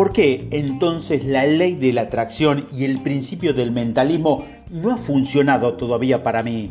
¿Por qué entonces la ley de la atracción y el principio del mentalismo no ha funcionado todavía para mí?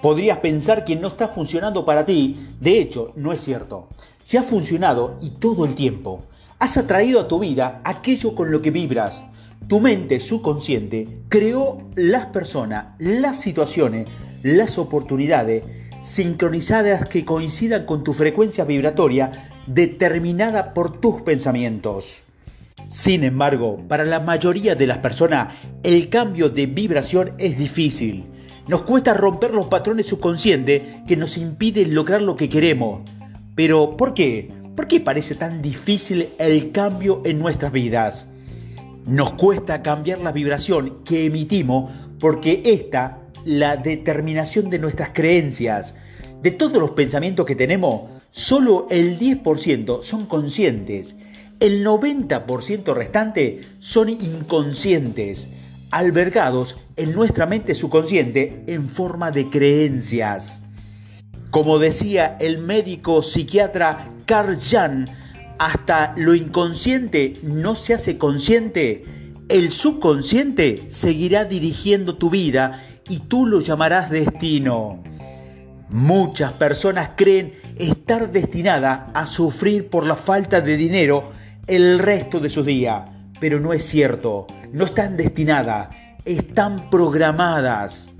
Podrías pensar que no está funcionando para ti, de hecho, no es cierto. Se ha funcionado y todo el tiempo. Has atraído a tu vida aquello con lo que vibras. Tu mente subconsciente creó las personas, las situaciones, las oportunidades sincronizadas que coincidan con tu frecuencia vibratoria determinada por tus pensamientos. Sin embargo, para la mayoría de las personas, el cambio de vibración es difícil. Nos cuesta romper los patrones subconscientes que nos impiden lograr lo que queremos. Pero, ¿por qué? ¿Por qué parece tan difícil el cambio en nuestras vidas? Nos cuesta cambiar la vibración que emitimos porque esta la determinación de nuestras creencias. De todos los pensamientos que tenemos, solo el 10% son conscientes. El 90% restante son inconscientes, albergados en nuestra mente subconsciente en forma de creencias. Como decía el médico psiquiatra Carl Jung, hasta lo inconsciente no se hace consciente, el subconsciente seguirá dirigiendo tu vida y tú lo llamarás destino. Muchas personas creen estar destinada a sufrir por la falta de dinero el resto de sus días, pero no es cierto, no están destinadas, están programadas.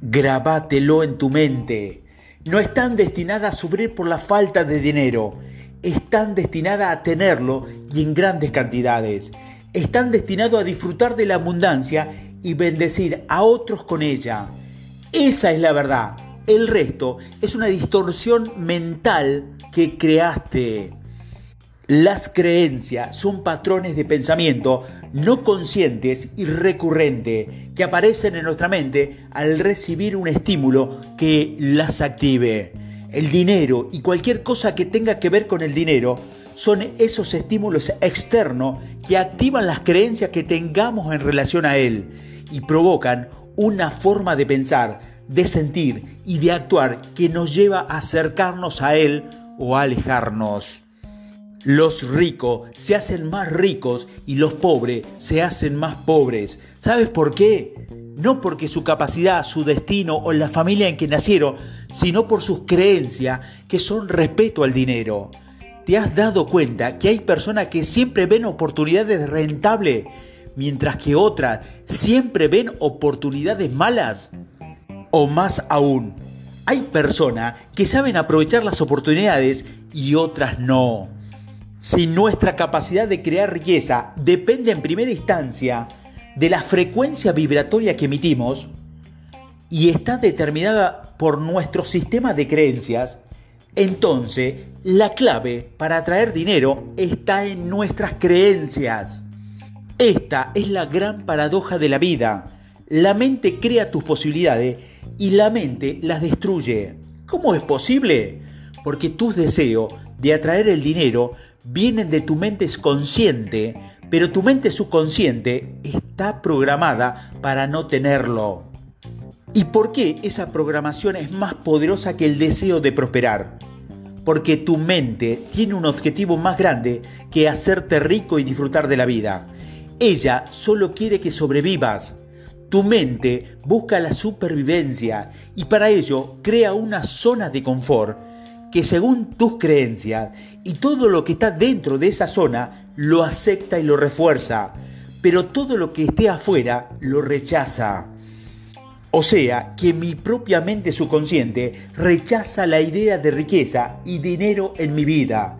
Grabátelo en tu mente. No están destinadas a sufrir por la falta de dinero, están destinadas a tenerlo y en grandes cantidades. Están destinados a disfrutar de la abundancia y bendecir a otros con ella. Esa es la verdad. El resto es una distorsión mental que creaste. Las creencias son patrones de pensamiento no conscientes y recurrentes que aparecen en nuestra mente al recibir un estímulo que las active. El dinero y cualquier cosa que tenga que ver con el dinero son esos estímulos externos que activan las creencias que tengamos en relación a él y provocan una forma de pensar, de sentir y de actuar que nos lleva a acercarnos a Él o a alejarnos. Los ricos se hacen más ricos y los pobres se hacen más pobres. ¿Sabes por qué? No porque su capacidad, su destino o la familia en que nacieron, sino por sus creencias que son respeto al dinero. ¿Te has dado cuenta que hay personas que siempre ven oportunidades rentables mientras que otras siempre ven oportunidades malas? O más aún, hay personas que saben aprovechar las oportunidades y otras no. Si nuestra capacidad de crear riqueza depende en primera instancia de la frecuencia vibratoria que emitimos y está determinada por nuestro sistema de creencias, entonces la clave para atraer dinero está en nuestras creencias. Esta es la gran paradoja de la vida. La mente crea tus posibilidades y la mente las destruye. ¿Cómo es posible? Porque tus deseos de atraer el dinero vienen de tu mente consciente, pero tu mente subconsciente está programada para no tenerlo. ¿Y por qué esa programación es más poderosa que el deseo de prosperar? Porque tu mente tiene un objetivo más grande que hacerte rico y disfrutar de la vida. Ella solo quiere que sobrevivas. Tu mente busca la supervivencia y para ello crea una zona de confort que según tus creencias y todo lo que está dentro de esa zona lo acepta y lo refuerza, pero todo lo que esté afuera lo rechaza. O sea que mi propia mente subconsciente rechaza la idea de riqueza y dinero en mi vida.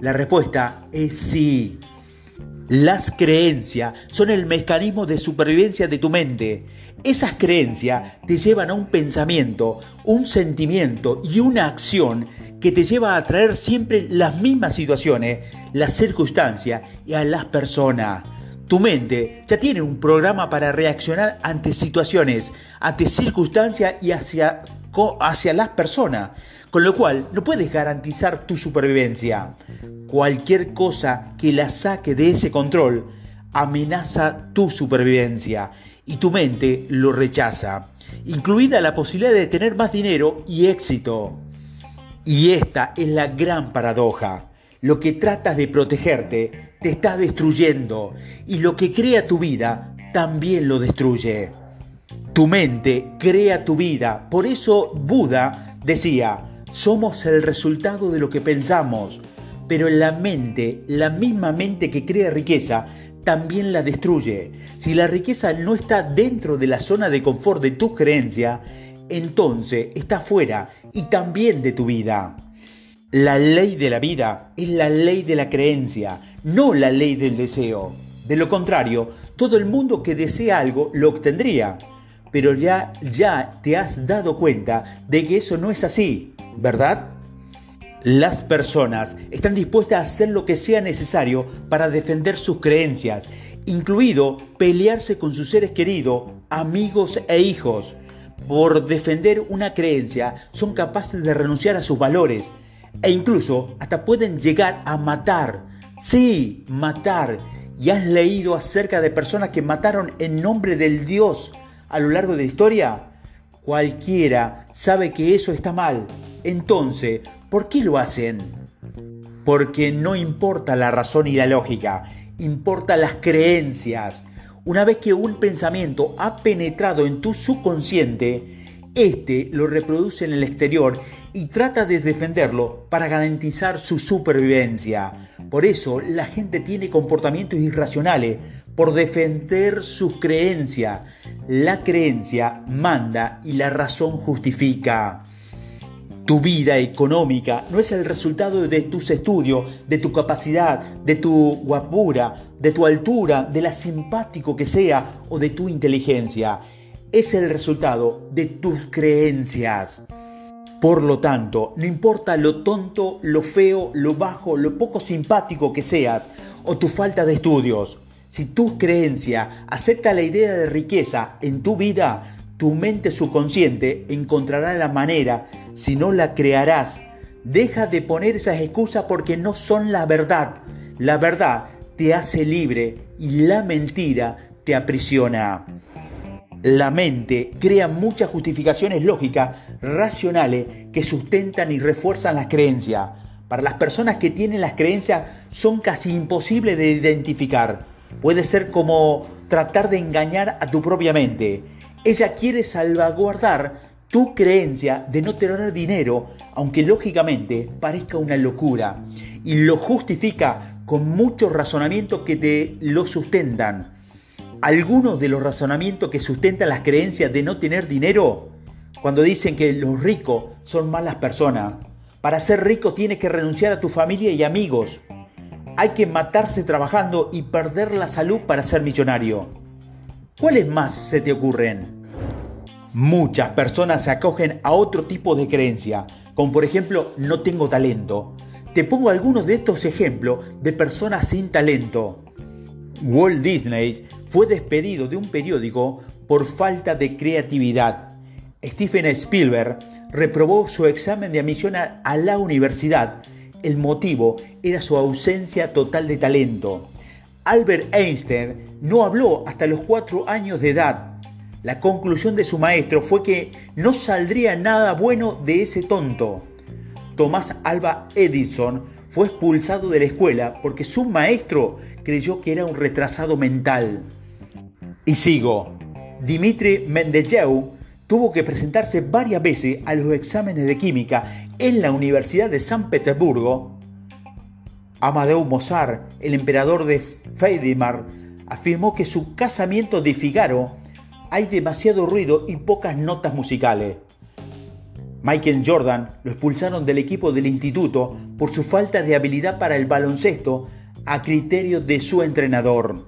La respuesta es sí. Las creencias son el mecanismo de supervivencia de tu mente. Esas creencias te llevan a un pensamiento, un sentimiento y una acción que te lleva a atraer siempre las mismas situaciones, las circunstancias y a las personas. Tu mente ya tiene un programa para reaccionar ante situaciones, ante circunstancias y hacia, hacia las personas, con lo cual no puedes garantizar tu supervivencia. Cualquier cosa que la saque de ese control amenaza tu supervivencia y tu mente lo rechaza, incluida la posibilidad de tener más dinero y éxito. Y esta es la gran paradoja. Lo que tratas de protegerte te está destruyendo y lo que crea tu vida también lo destruye. Tu mente crea tu vida. Por eso Buda decía, somos el resultado de lo que pensamos. Pero la mente, la misma mente que crea riqueza, también la destruye. Si la riqueza no está dentro de la zona de confort de tu creencia, entonces está fuera y también de tu vida. La ley de la vida es la ley de la creencia, no la ley del deseo. De lo contrario, todo el mundo que desea algo lo obtendría. Pero ya, ya te has dado cuenta de que eso no es así, ¿verdad? Las personas están dispuestas a hacer lo que sea necesario para defender sus creencias, incluido pelearse con sus seres queridos, amigos e hijos. Por defender una creencia son capaces de renunciar a sus valores, e incluso hasta pueden llegar a matar. Sí, matar. ¿Y has leído acerca de personas que mataron en nombre del Dios a lo largo de la historia? Cualquiera sabe que eso está mal. Entonces, ¿por qué lo hacen? Porque no importa la razón y la lógica, importa las creencias. Una vez que un pensamiento ha penetrado en tu subconsciente, este lo reproduce en el exterior y trata de defenderlo para garantizar su supervivencia. Por eso la gente tiene comportamientos irracionales por defender sus creencias. La creencia manda y la razón justifica. Tu vida económica no es el resultado de tus estudios, de tu capacidad, de tu guapura, de tu altura, de la simpático que sea o de tu inteligencia es el resultado de tus creencias. Por lo tanto, no importa lo tonto, lo feo, lo bajo, lo poco simpático que seas o tu falta de estudios, si tu creencia acepta la idea de riqueza en tu vida, tu mente subconsciente encontrará la manera, si no la crearás. Deja de poner esas excusas porque no son la verdad. La verdad te hace libre y la mentira te aprisiona. La mente crea muchas justificaciones lógicas, racionales, que sustentan y refuerzan las creencias. Para las personas que tienen las creencias son casi imposibles de identificar. Puede ser como tratar de engañar a tu propia mente. Ella quiere salvaguardar tu creencia de no tener dinero, aunque lógicamente parezca una locura, y lo justifica con muchos razonamientos que te lo sustentan algunos de los razonamientos que sustentan las creencias de no tener dinero, cuando dicen que los ricos son malas personas, para ser rico tienes que renunciar a tu familia y amigos. Hay que matarse trabajando y perder la salud para ser millonario. ¿Cuáles más se te ocurren? Muchas personas se acogen a otro tipo de creencia, como por ejemplo no tengo talento. Te pongo algunos de estos ejemplos de personas sin talento. Walt Disney fue despedido de un periódico por falta de creatividad. Stephen Spielberg reprobó su examen de admisión a la universidad. El motivo era su ausencia total de talento. Albert Einstein no habló hasta los cuatro años de edad. La conclusión de su maestro fue que no saldría nada bueno de ese tonto. Tomás Alba Edison fue expulsado de la escuela porque su maestro creyó que era un retrasado mental. Y sigo. Dimitri Mendeleev tuvo que presentarse varias veces a los exámenes de química en la Universidad de San Petersburgo. Amadeus Mozart, el emperador de Feidimar, afirmó que su casamiento de Figaro hay demasiado ruido y pocas notas musicales. Michael Jordan lo expulsaron del equipo del instituto por su falta de habilidad para el baloncesto a criterio de su entrenador.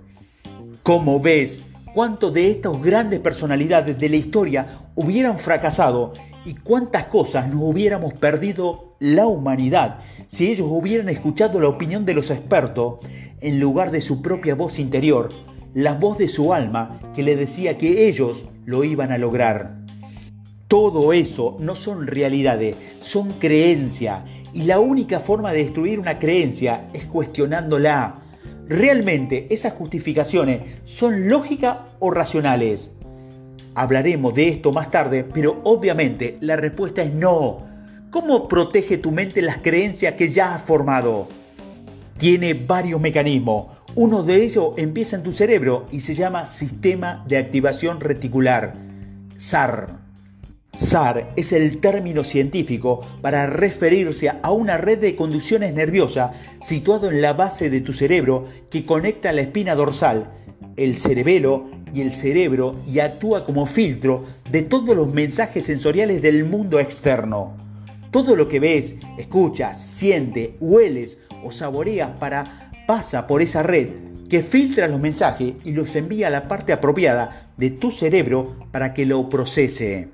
Como ves, cuánto de estas grandes personalidades de la historia hubieran fracasado y cuántas cosas nos hubiéramos perdido la humanidad si ellos hubieran escuchado la opinión de los expertos en lugar de su propia voz interior, la voz de su alma que le decía que ellos lo iban a lograr. Todo eso no son realidades, son creencias y la única forma de destruir una creencia es cuestionándola. ¿Realmente esas justificaciones son lógicas o racionales? Hablaremos de esto más tarde, pero obviamente la respuesta es no. ¿Cómo protege tu mente las creencias que ya has formado? tiene varios mecanismos. Uno de ellos empieza en tu cerebro y se llama Sistema de Activación Reticular, SAR. SAR es el término científico para referirse a una red de conducciones nerviosas situado en la base de tu cerebro que conecta la espina dorsal, el cerebelo y el cerebro y actúa como filtro de todos los mensajes sensoriales del mundo externo. Todo lo que ves, escuchas, sientes, hueles o saboreas para pasa por esa red que filtra los mensajes y los envía a la parte apropiada de tu cerebro para que lo procese.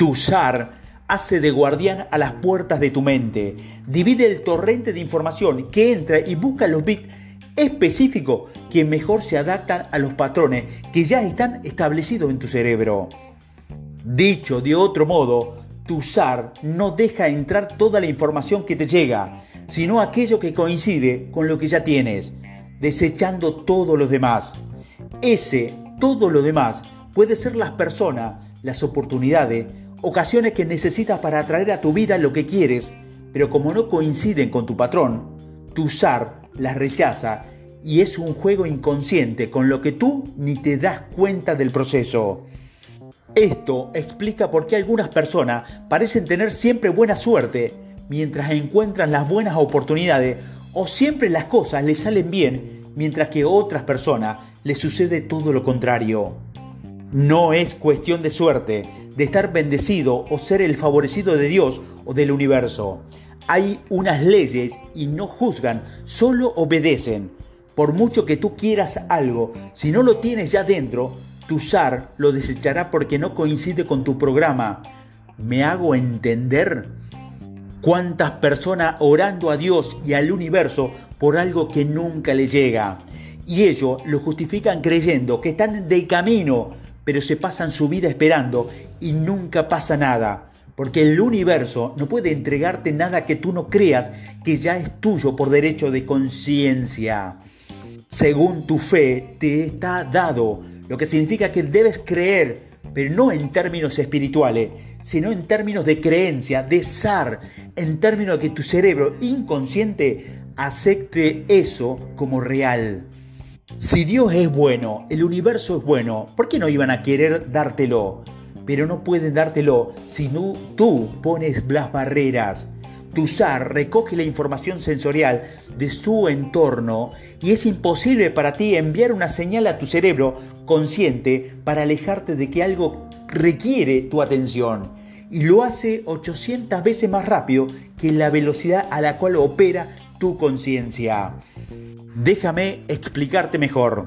Tu SAR hace de guardián a las puertas de tu mente. Divide el torrente de información que entra y busca los bits específicos que mejor se adaptan a los patrones que ya están establecidos en tu cerebro. Dicho de otro modo, tu SAR no deja entrar toda la información que te llega, sino aquello que coincide con lo que ya tienes, desechando todo lo demás. Ese todo lo demás puede ser las personas, las oportunidades, ocasiones que necesitas para atraer a tu vida lo que quieres, pero como no coinciden con tu patrón, tu SAR las rechaza y es un juego inconsciente con lo que tú ni te das cuenta del proceso. Esto explica por qué algunas personas parecen tener siempre buena suerte mientras encuentran las buenas oportunidades o siempre las cosas les salen bien mientras que a otras personas les sucede todo lo contrario. No es cuestión de suerte, de estar bendecido o ser el favorecido de Dios o del universo. Hay unas leyes y no juzgan, solo obedecen. Por mucho que tú quieras algo, si no lo tienes ya dentro, tu SAR lo desechará porque no coincide con tu programa. ¿Me hago entender? ¿Cuántas personas orando a Dios y al universo por algo que nunca le llega? Y ellos lo justifican creyendo que están de camino pero se pasan su vida esperando y nunca pasa nada, porque el universo no puede entregarte nada que tú no creas que ya es tuyo por derecho de conciencia. Según tu fe te está dado, lo que significa que debes creer, pero no en términos espirituales, sino en términos de creencia, de SAR, en términos de que tu cerebro inconsciente acepte eso como real. Si Dios es bueno, el universo es bueno, ¿por qué no iban a querer dártelo? Pero no pueden dártelo si tú pones las barreras. Tu SAR recoge la información sensorial de su entorno y es imposible para ti enviar una señal a tu cerebro consciente para alejarte de que algo requiere tu atención. Y lo hace 800 veces más rápido que la velocidad a la cual opera tu conciencia. Déjame explicarte mejor.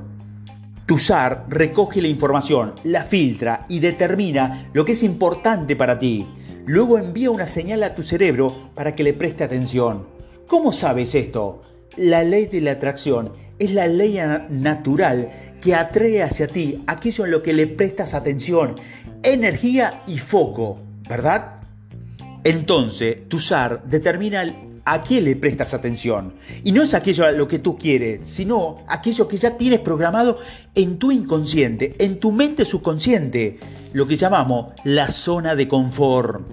Tu SAR recoge la información, la filtra y determina lo que es importante para ti. Luego envía una señal a tu cerebro para que le preste atención. ¿Cómo sabes esto? La ley de la atracción es la ley natural que atrae hacia ti aquello en lo que le prestas atención, energía y foco, ¿verdad? Entonces, tu SAR determina a qué le prestas atención. Y no es aquello a lo que tú quieres, sino aquello que ya tienes programado en tu inconsciente, en tu mente subconsciente, lo que llamamos la zona de confort.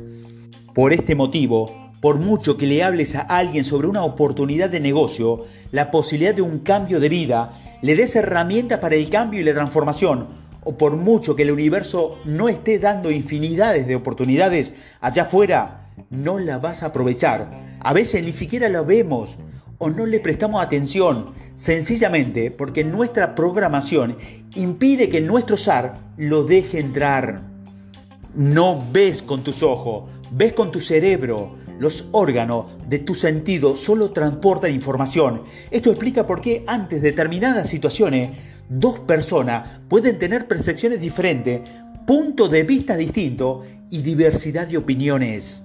Por este motivo, por mucho que le hables a alguien sobre una oportunidad de negocio, la posibilidad de un cambio de vida, le des herramientas para el cambio y la transformación, o por mucho que el universo no esté dando infinidades de oportunidades allá afuera, no la vas a aprovechar a veces ni siquiera lo vemos o no le prestamos atención, sencillamente porque nuestra programación impide que nuestro SAR lo deje entrar. No ves con tus ojos, ves con tu cerebro. Los órganos de tu sentido solo transportan información. Esto explica por qué antes de determinadas situaciones, dos personas pueden tener percepciones diferentes, puntos de vista distintos y diversidad de opiniones.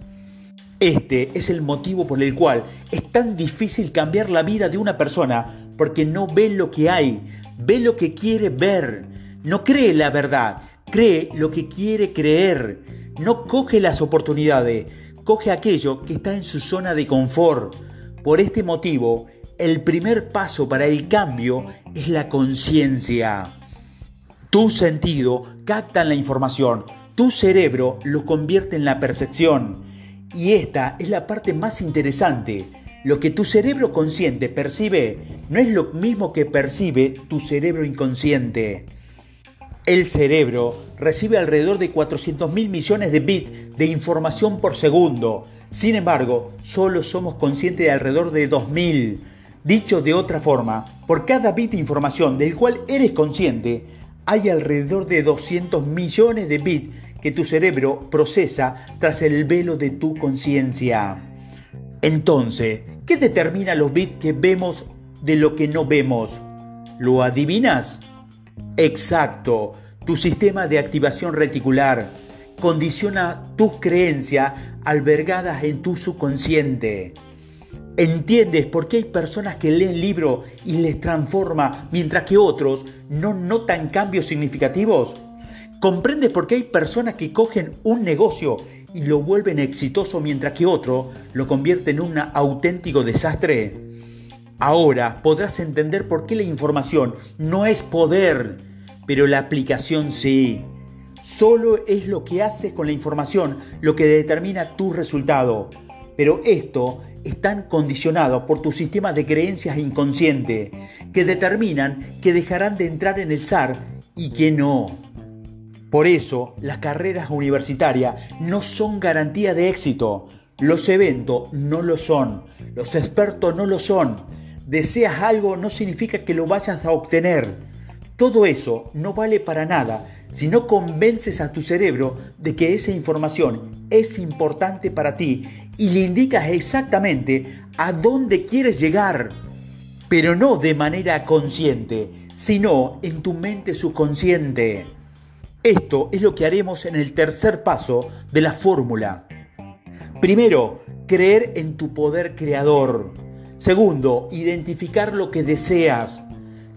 Este es el motivo por el cual es tan difícil cambiar la vida de una persona porque no ve lo que hay, ve lo que quiere ver, no cree la verdad, cree lo que quiere creer, no coge las oportunidades, coge aquello que está en su zona de confort. Por este motivo, el primer paso para el cambio es la conciencia. Tu sentido capta la información, tu cerebro lo convierte en la percepción y esta es la parte más interesante. Lo que tu cerebro consciente percibe no es lo mismo que percibe tu cerebro inconsciente. El cerebro recibe alrededor de 400 mil millones de bits de información por segundo. Sin embargo, solo somos conscientes de alrededor de 2000. Dicho de otra forma, por cada bit de información del cual eres consciente, hay alrededor de 200 millones de bits que tu cerebro procesa tras el velo de tu conciencia. Entonces, ¿qué determina los bits que vemos de lo que no vemos? ¿Lo adivinas? Exacto, tu sistema de activación reticular condiciona tus creencias albergadas en tu subconsciente. ¿Entiendes por qué hay personas que leen libros y les transforma mientras que otros no notan cambios significativos? ¿Comprendes por qué hay personas que cogen un negocio y lo vuelven exitoso mientras que otro lo convierte en un auténtico desastre? Ahora podrás entender por qué la información no es poder, pero la aplicación sí. Solo es lo que haces con la información lo que determina tu resultado. Pero esto están condicionados por tu sistema de creencias inconsciente, que determinan que dejarán de entrar en el SAR y que no. Por eso, las carreras universitarias no son garantía de éxito. Los eventos no lo son. Los expertos no lo son. Deseas algo no significa que lo vayas a obtener. Todo eso no vale para nada si no convences a tu cerebro de que esa información es importante para ti y le indicas exactamente a dónde quieres llegar, pero no de manera consciente, sino en tu mente subconsciente. Esto es lo que haremos en el tercer paso de la fórmula. Primero, creer en tu poder creador. Segundo, identificar lo que deseas.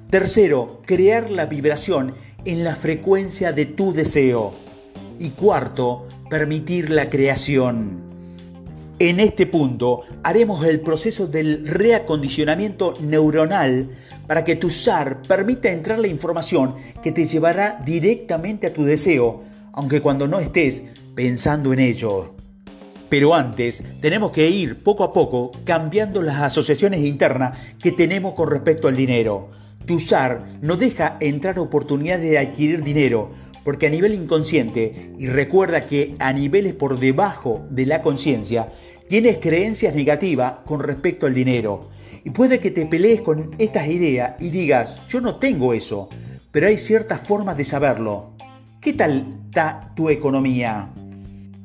Tercero, crear la vibración en la frecuencia de tu deseo. Y cuarto, permitir la creación. En este punto haremos el proceso del reacondicionamiento neuronal para que tu SAR permita entrar la información que te llevará directamente a tu deseo, aunque cuando no estés pensando en ello. Pero antes tenemos que ir poco a poco cambiando las asociaciones internas que tenemos con respecto al dinero. Tu SAR no deja entrar oportunidades de adquirir dinero, porque a nivel inconsciente, y recuerda que a niveles por debajo de la conciencia, Tienes creencias negativas con respecto al dinero. Y puede que te pelees con estas ideas y digas, yo no tengo eso, pero hay ciertas formas de saberlo. ¿Qué tal está tu economía?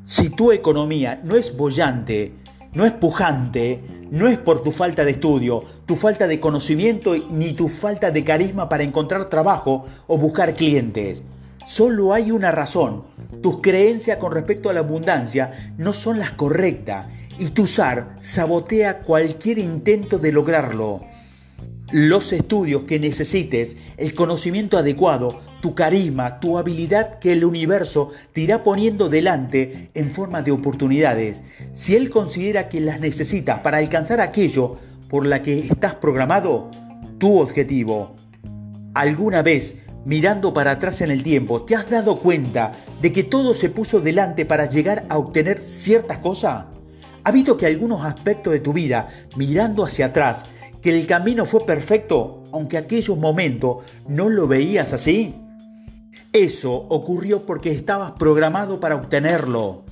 Si tu economía no es bollante, no es pujante, no es por tu falta de estudio, tu falta de conocimiento ni tu falta de carisma para encontrar trabajo o buscar clientes. Solo hay una razón. Tus creencias con respecto a la abundancia no son las correctas y tu SAR sabotea cualquier intento de lograrlo. Los estudios que necesites, el conocimiento adecuado, tu carisma, tu habilidad que el universo te irá poniendo delante en forma de oportunidades. Si él considera que las necesitas para alcanzar aquello por la que estás programado, tu objetivo. ¿Alguna vez, mirando para atrás en el tiempo, te has dado cuenta de que todo se puso delante para llegar a obtener ciertas cosas? ¿Ha visto que algunos aspectos de tu vida, mirando hacia atrás, que el camino fue perfecto, aunque aquellos momentos no lo veías así? Eso ocurrió porque estabas programado para obtenerlo.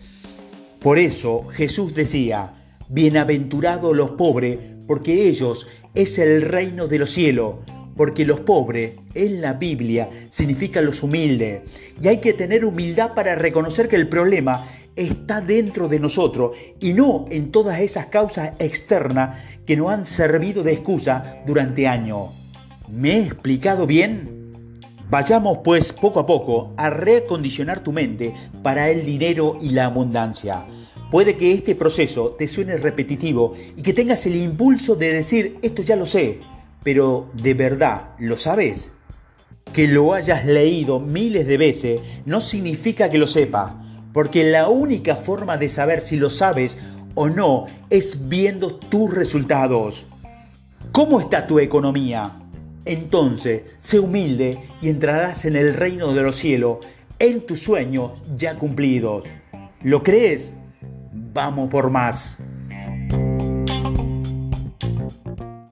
Por eso Jesús decía, bienaventurados los pobres, porque ellos es el reino de los cielos, porque los pobres en la Biblia significan los humildes, y hay que tener humildad para reconocer que el problema está dentro de nosotros y no en todas esas causas externas que nos han servido de excusa durante años. ¿Me he explicado bien? Vayamos pues poco a poco a reacondicionar tu mente para el dinero y la abundancia. Puede que este proceso te suene repetitivo y que tengas el impulso de decir esto ya lo sé, pero ¿de verdad lo sabes? Que lo hayas leído miles de veces no significa que lo sepa porque la única forma de saber si lo sabes o no es viendo tus resultados. ¿Cómo está tu economía? Entonces, sé humilde y entrarás en el reino de los cielos en tus sueños ya cumplidos. ¿Lo crees? Vamos por más.